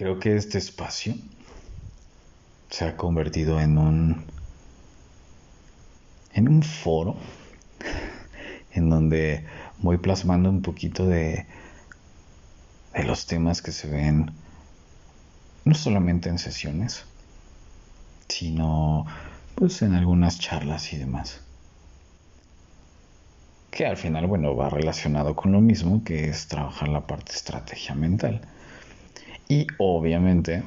creo que este espacio se ha convertido en un en un foro en donde voy plasmando un poquito de de los temas que se ven no solamente en sesiones, sino pues en algunas charlas y demás. Que al final, bueno, va relacionado con lo mismo, que es trabajar la parte estrategia mental. Y obviamente,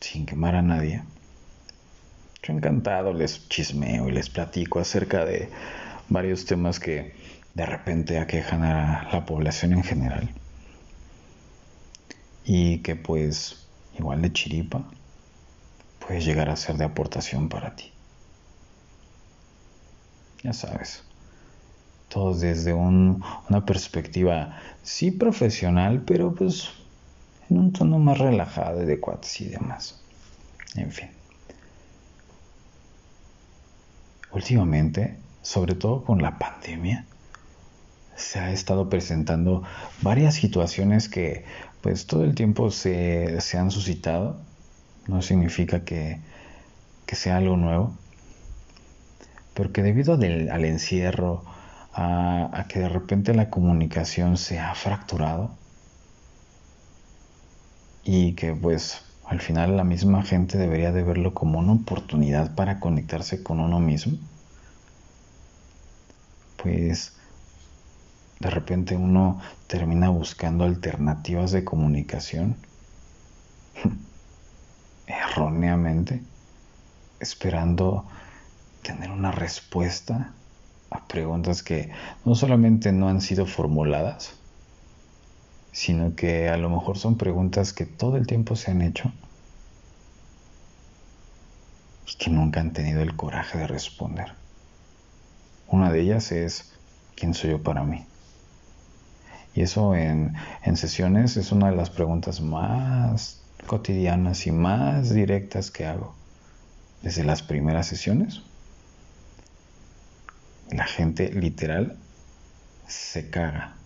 sin quemar a nadie, yo encantado les chismeo y les platico acerca de varios temas que de repente aquejan a la población en general. Y que pues, igual de chiripa, puede llegar a ser de aportación para ti. Ya sabes, todo desde una perspectiva, sí profesional, pero pues en un tono más relajado de cuates y demás. En fin. Últimamente, sobre todo con la pandemia, se ha estado presentando varias situaciones que pues todo el tiempo se, se han suscitado no significa que, sea algo nuevo, pero que debido al encierro, a, a, que de repente la comunicación se ha fracturado y que pues al final la misma gente debería de verlo como una oportunidad para conectarse con uno mismo, pues de repente uno termina buscando alternativas de comunicación. Erróneamente, esperando tener una respuesta a preguntas que no solamente no han sido formuladas, sino que a lo mejor son preguntas que todo el tiempo se han hecho y que nunca han tenido el coraje de responder. Una de ellas es, ¿quién soy yo para mí? Y eso en, en sesiones es una de las preguntas más cotidianas y más directas que hago desde las primeras sesiones, la gente literal se caga.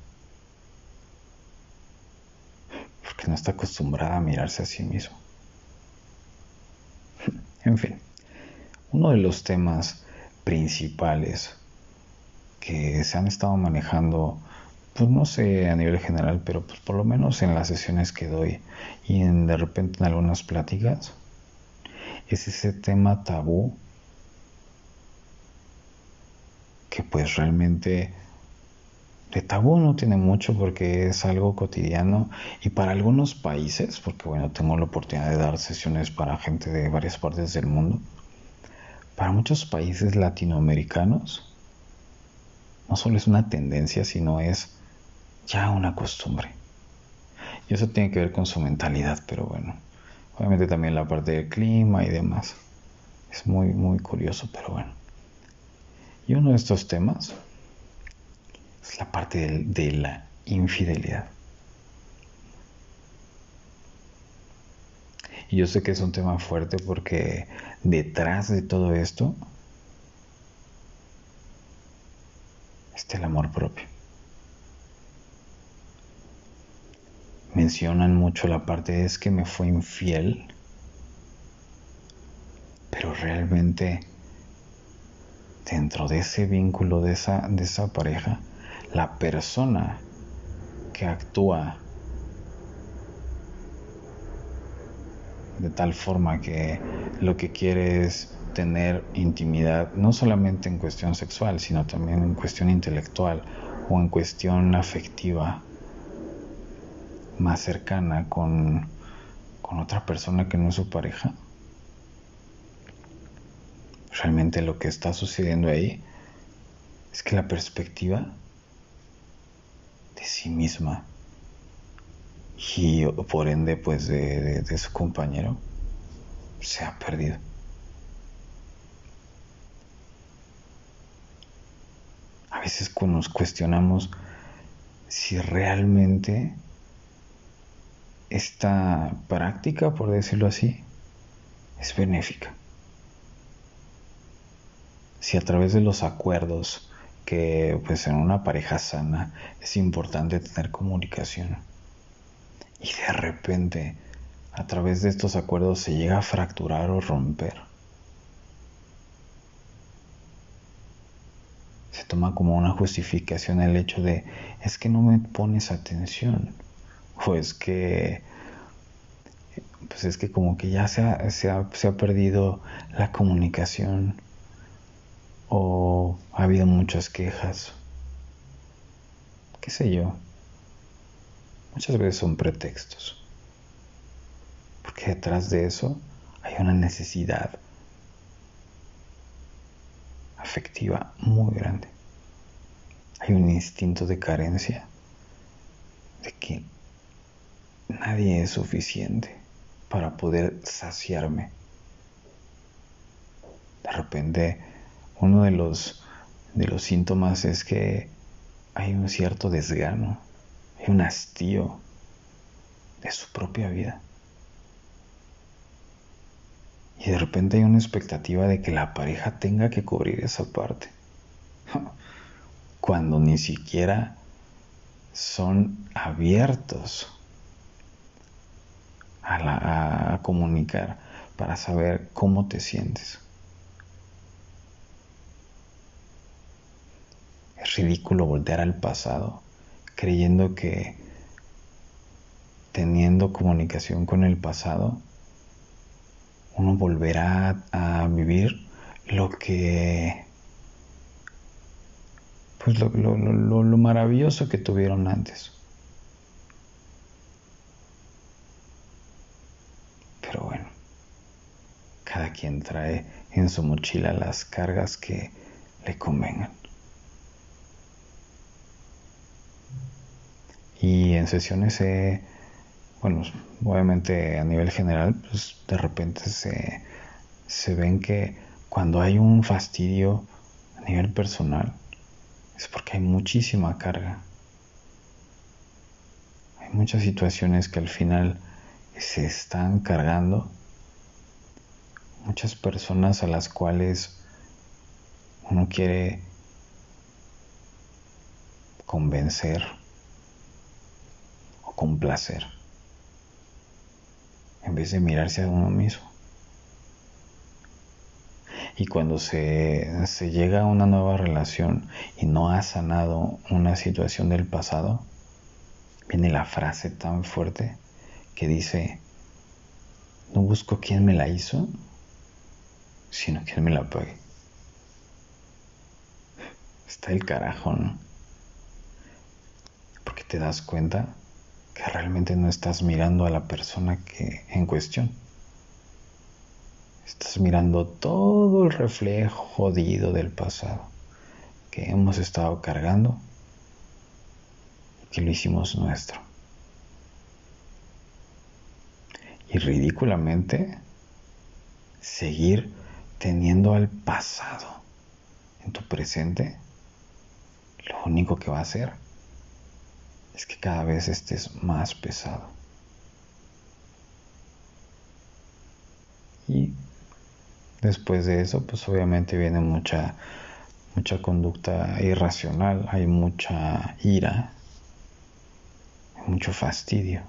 Porque no está acostumbrada a mirarse a sí mismo. En fin, uno de los temas principales que se han estado manejando pues no sé a nivel general, pero pues por lo menos en las sesiones que doy y en, de repente en algunas pláticas, es ese tema tabú que pues realmente de tabú no tiene mucho porque es algo cotidiano y para algunos países, porque bueno, tengo la oportunidad de dar sesiones para gente de varias partes del mundo, para muchos países latinoamericanos no solo es una tendencia, sino es ya una costumbre. Y eso tiene que ver con su mentalidad, pero bueno, obviamente también la parte del clima y demás. Es muy, muy curioso, pero bueno. Y uno de estos temas es la parte de, la infidelidad. Y yo sé que es un tema fuerte porque detrás de todo esto está el amor propio. mencionan mucho la parte es que me fue infiel, pero realmente dentro de ese vínculo, de esa, de esa pareja, la persona que actúa de tal forma que lo que quiere es tener intimidad, no solamente en cuestión sexual, sino también en cuestión intelectual o en cuestión afectiva, más cercana con, con otra persona que no es su pareja, realmente lo que está sucediendo ahí es que la perspectiva de sí misma y por ende pues de, de, su compañero se ha perdido. A veces nos cuestionamos si realmente esta práctica, por decirlo así, es benéfica. Si a través de los acuerdos que pues en una pareja sana es importante tener comunicación. Y de repente a través de estos acuerdos se llega a fracturar o romper. Se toma como una justificación el hecho de es que no me pones atención o es que pues es que como que ya se ha, se ha perdido la comunicación o ha habido muchas quejas, qué sé yo. Muchas veces son pretextos, porque detrás de eso hay una necesidad afectiva muy grande. Hay un instinto de carencia, de que nadie es suficiente para poder saciarme. De repente uno de los, de los síntomas es que hay un cierto desgano, hay un hastío de su propia vida. Y de repente hay una expectativa de que la pareja tenga que cubrir esa parte. Cuando ni siquiera son abiertos a, a comunicar para saber cómo te sientes. Ridículo voltear al pasado creyendo que teniendo comunicación con el pasado, uno volverá a vivir lo que pues lo, lo, maravilloso que tuvieron antes. Pero bueno, cada quien trae en su mochila las cargas que le convengan. Y en sesiones, bueno, obviamente a nivel general, pues de repente se, se ven que cuando hay un fastidio a nivel personal, es porque hay muchísima carga. Hay muchas situaciones que al final se están cargando. Muchas personas a las cuales uno quiere convencer con placer, en vez de mirarse a uno mismo. Y cuando se, se llega a una nueva relación y no ha sanado una situación del pasado, viene la frase tan fuerte que dice, no busco quién me la hizo, sino quién me la pague. Está el carajo, ¿no? Porque te das cuenta que realmente no estás mirando a la persona que en cuestión. Estás mirando todo el reflejo jodido del pasado que hemos estado cargando y que lo hicimos nuestro. Y ridículamente seguir teniendo al pasado en tu presente, lo único que va a hacer es que cada vez estés más pesado. Y después de eso, pues obviamente viene mucha mucha conducta irracional, hay mucha ira, mucho fastidio.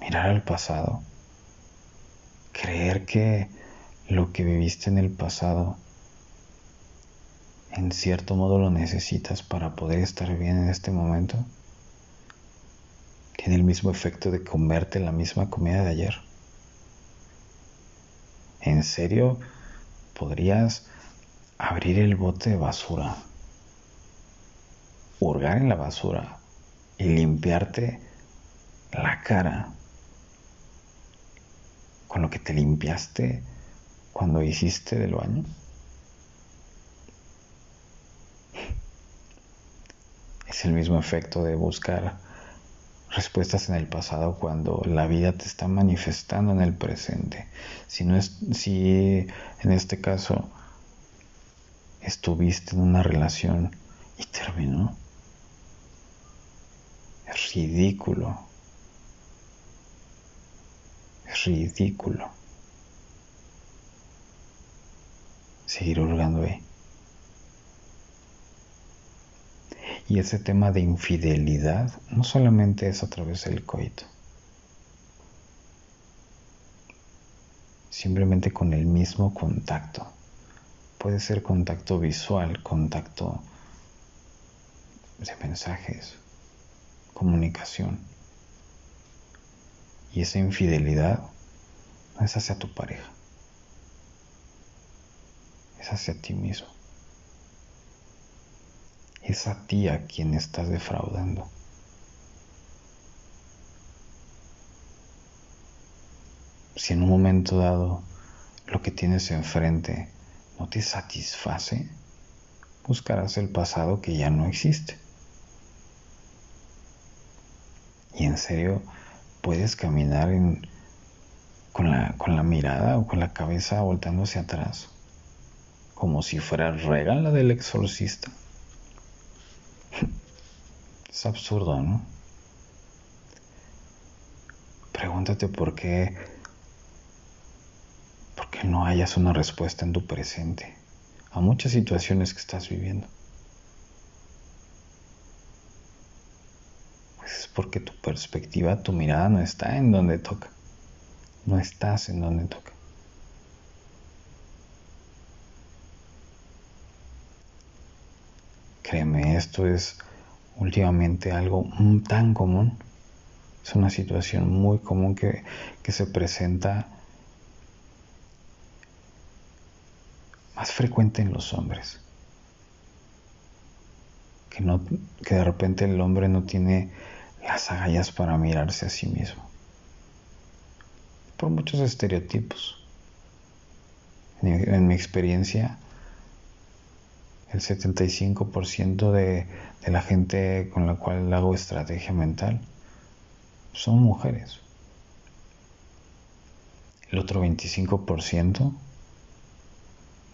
Mirar al pasado, creer que lo que viviste en el pasado en cierto modo lo necesitas para poder estar bien en este momento, tiene el mismo efecto de comerte la misma comida de ayer. ¿En serio podrías abrir el bote de basura, hurgar en la basura y limpiarte la cara con lo que te limpiaste cuando hiciste del baño? Es el mismo efecto de buscar respuestas en el pasado cuando la vida te está manifestando en el presente. Si no es, si en este caso estuviste en una relación y terminó, es ridículo. Es ridículo. Seguir hurgando ahí. Y ese tema de infidelidad no solamente es a través del coito, simplemente con el mismo contacto. Puede ser contacto visual, contacto de mensajes, comunicación. Y esa infidelidad no es hacia tu pareja, es hacia ti mismo. Es a ti a quien estás defraudando. Si en un momento dado lo que tienes enfrente no te satisface, buscarás el pasado que ya no existe. Y en serio, puedes caminar con, la, mirada o con la cabeza voltando hacia atrás, como si fuera regala del exorcista. Es absurdo, ¿no? Pregúntate por qué, por qué no hayas una respuesta en tu presente a muchas situaciones que estás viviendo. Pues es porque tu perspectiva, tu mirada no está en donde toca. No estás en donde toca. Créeme, esto es últimamente algo tan común. Es una situación muy común que, que se presenta más frecuente en los hombres. Que, no, que de repente el hombre no tiene las agallas para mirarse a sí mismo. Por muchos estereotipos. En, mi experiencia, el 75% de, de la gente con la cual hago estrategia mental son mujeres. El otro 25%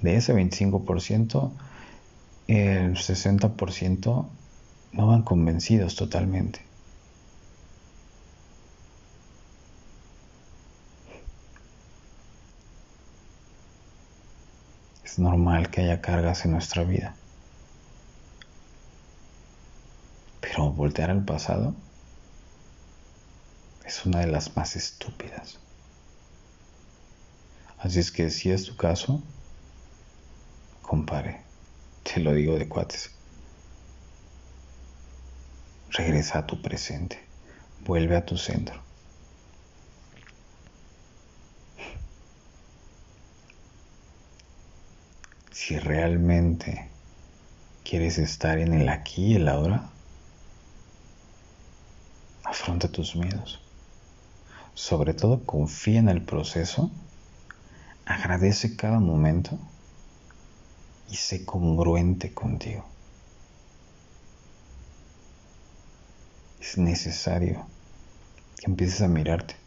de ese 25%, el 60% no van convencidos totalmente. Es normal que haya cargas en nuestra vida. Pero voltear al pasado es una de las más estúpidas. Así es que si es tu caso, compare, te lo digo de cuates. Regresa a tu presente, vuelve a tu centro. Si realmente quieres estar en el aquí y el ahora, afronta tus miedos. Sobre todo confía en el proceso, agradece cada momento y sé congruente contigo. Es necesario que empieces a mirarte.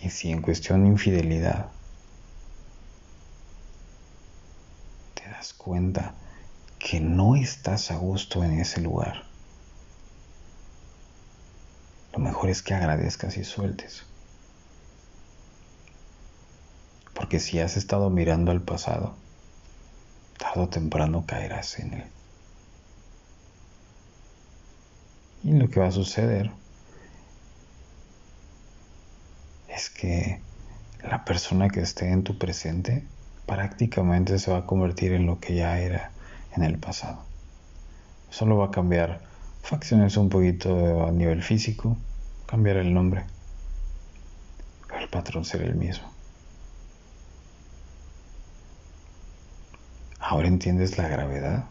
Y si en cuestión de infidelidad te das cuenta que no estás a gusto en ese lugar, lo mejor es que agradezcas y sueltes. Porque si has estado mirando al pasado, tarde o temprano caerás en él. Y lo que va a suceder es que la persona que esté en tu presente prácticamente se va a convertir en lo que ya era en el pasado. Solo va a cambiar facciones un poquito a nivel físico, cambiar el nombre, pero el patrón será el mismo. ¿Ahora entiendes la gravedad?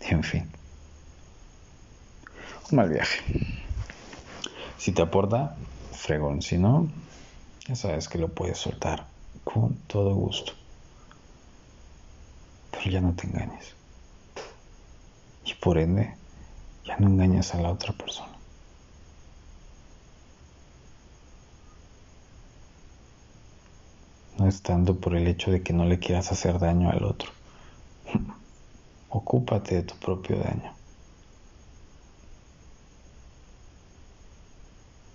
En fin. Mal viaje. Si te aporta, fregón. Si no, ya sabes que lo puedes soltar con todo gusto. Pero ya no te engañes. Y por ende, ya no engañes a la otra persona. no es tanto por el hecho de que no le quieras hacer daño al otro. Ocúpate de tu propio daño.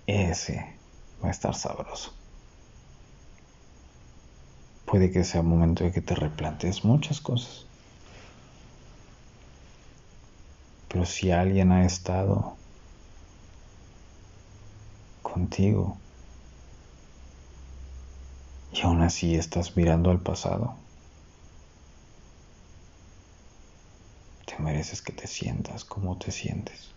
Ese va a estar sabroso. puede que sea momento de que te replantes muchas cosas. Pero si alguien ha estado contigo y aún así estás mirando al pasado, te mereces que te sientas como te sientes.